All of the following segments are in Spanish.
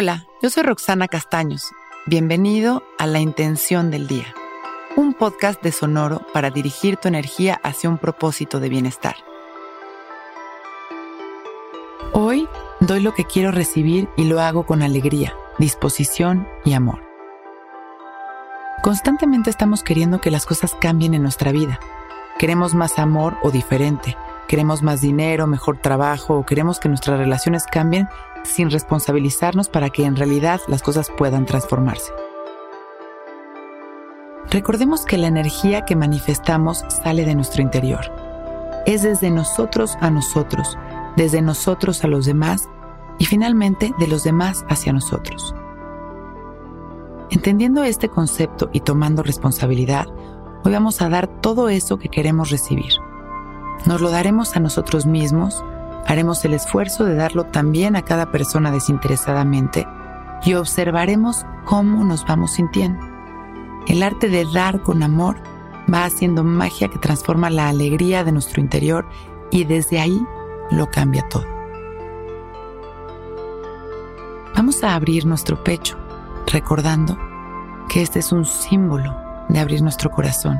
Hola, yo soy Roxana Castaños. Bienvenido a La Intención del Día, un podcast de Sonoro para dirigir tu energía hacia un propósito de bienestar. Hoy doy lo que quiero recibir y lo hago con alegría, disposición y amor. Constantemente estamos queriendo que las cosas cambien en nuestra vida. Queremos más amor o diferente. Queremos más dinero, mejor trabajo o queremos que nuestras relaciones cambien sin responsabilizarnos para que en realidad las cosas puedan transformarse. Recordemos que la energía que manifestamos sale de nuestro interior. Es desde nosotros a nosotros, desde nosotros a los demás y finalmente de los demás hacia nosotros. Entendiendo este concepto y tomando responsabilidad, hoy vamos a dar todo eso que queremos recibir. Nos lo daremos a nosotros mismos, haremos el esfuerzo de darlo también a cada persona desinteresadamente y observaremos cómo nos vamos sintiendo. El arte de dar con amor va haciendo magia que transforma la alegría de nuestro interior y desde ahí lo cambia todo. Vamos a abrir nuestro pecho, recordando que este es un símbolo de abrir nuestro corazón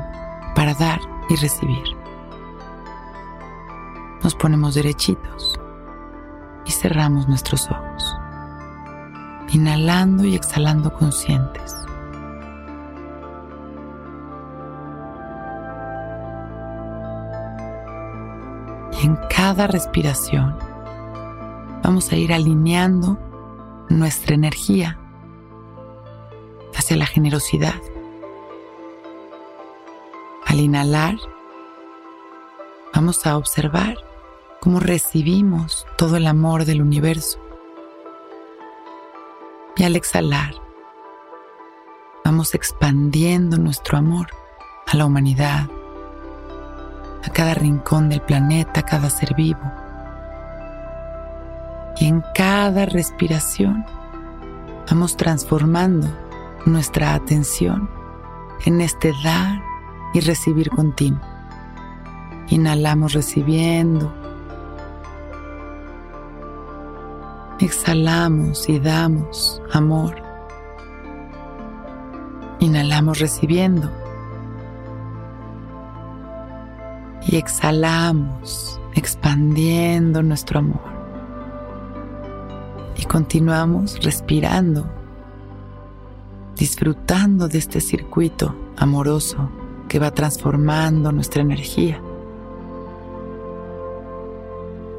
para dar y recibir. Nos ponemos derechitos y cerramos nuestros ojos, inhalando y exhalando conscientes. Y en cada respiración vamos a ir alineando nuestra energía hacia la generosidad. Al inhalar, vamos a observar cómo recibimos todo el amor del universo. Y al exhalar, vamos expandiendo nuestro amor a la humanidad, a cada rincón del planeta, a cada ser vivo. Y en cada respiración vamos transformando nuestra atención en este dar y recibir continuo. Inhalamos recibiendo. Exhalamos y damos amor. Inhalamos recibiendo. Y exhalamos expandiendo nuestro amor. Y continuamos respirando, disfrutando de este circuito amoroso que va transformando nuestra energía.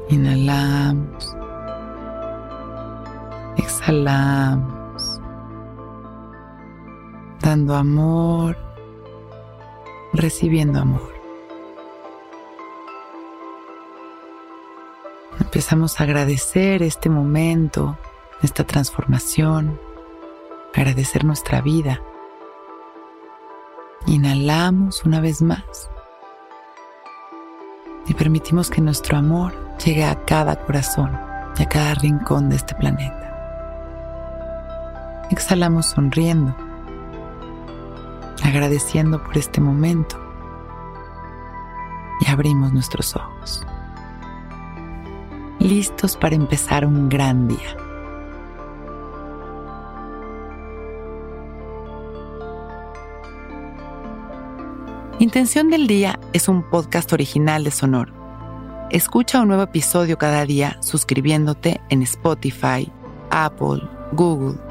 Inhalamos. Exhalamos. Dando amor. Recibiendo amor. Empezamos a agradecer este momento, esta transformación, agradecer nuestra vida. Inhalamos una vez más y permitimos que nuestro amor llegue a cada corazón y a cada rincón de este planeta. Exhalamos sonriendo, agradeciendo por este momento y abrimos nuestros ojos, listos para empezar un gran día. Intención del Día es un podcast original de Sonoro. Escucha un nuevo episodio cada día suscribiéndote en Spotify, Apple, Google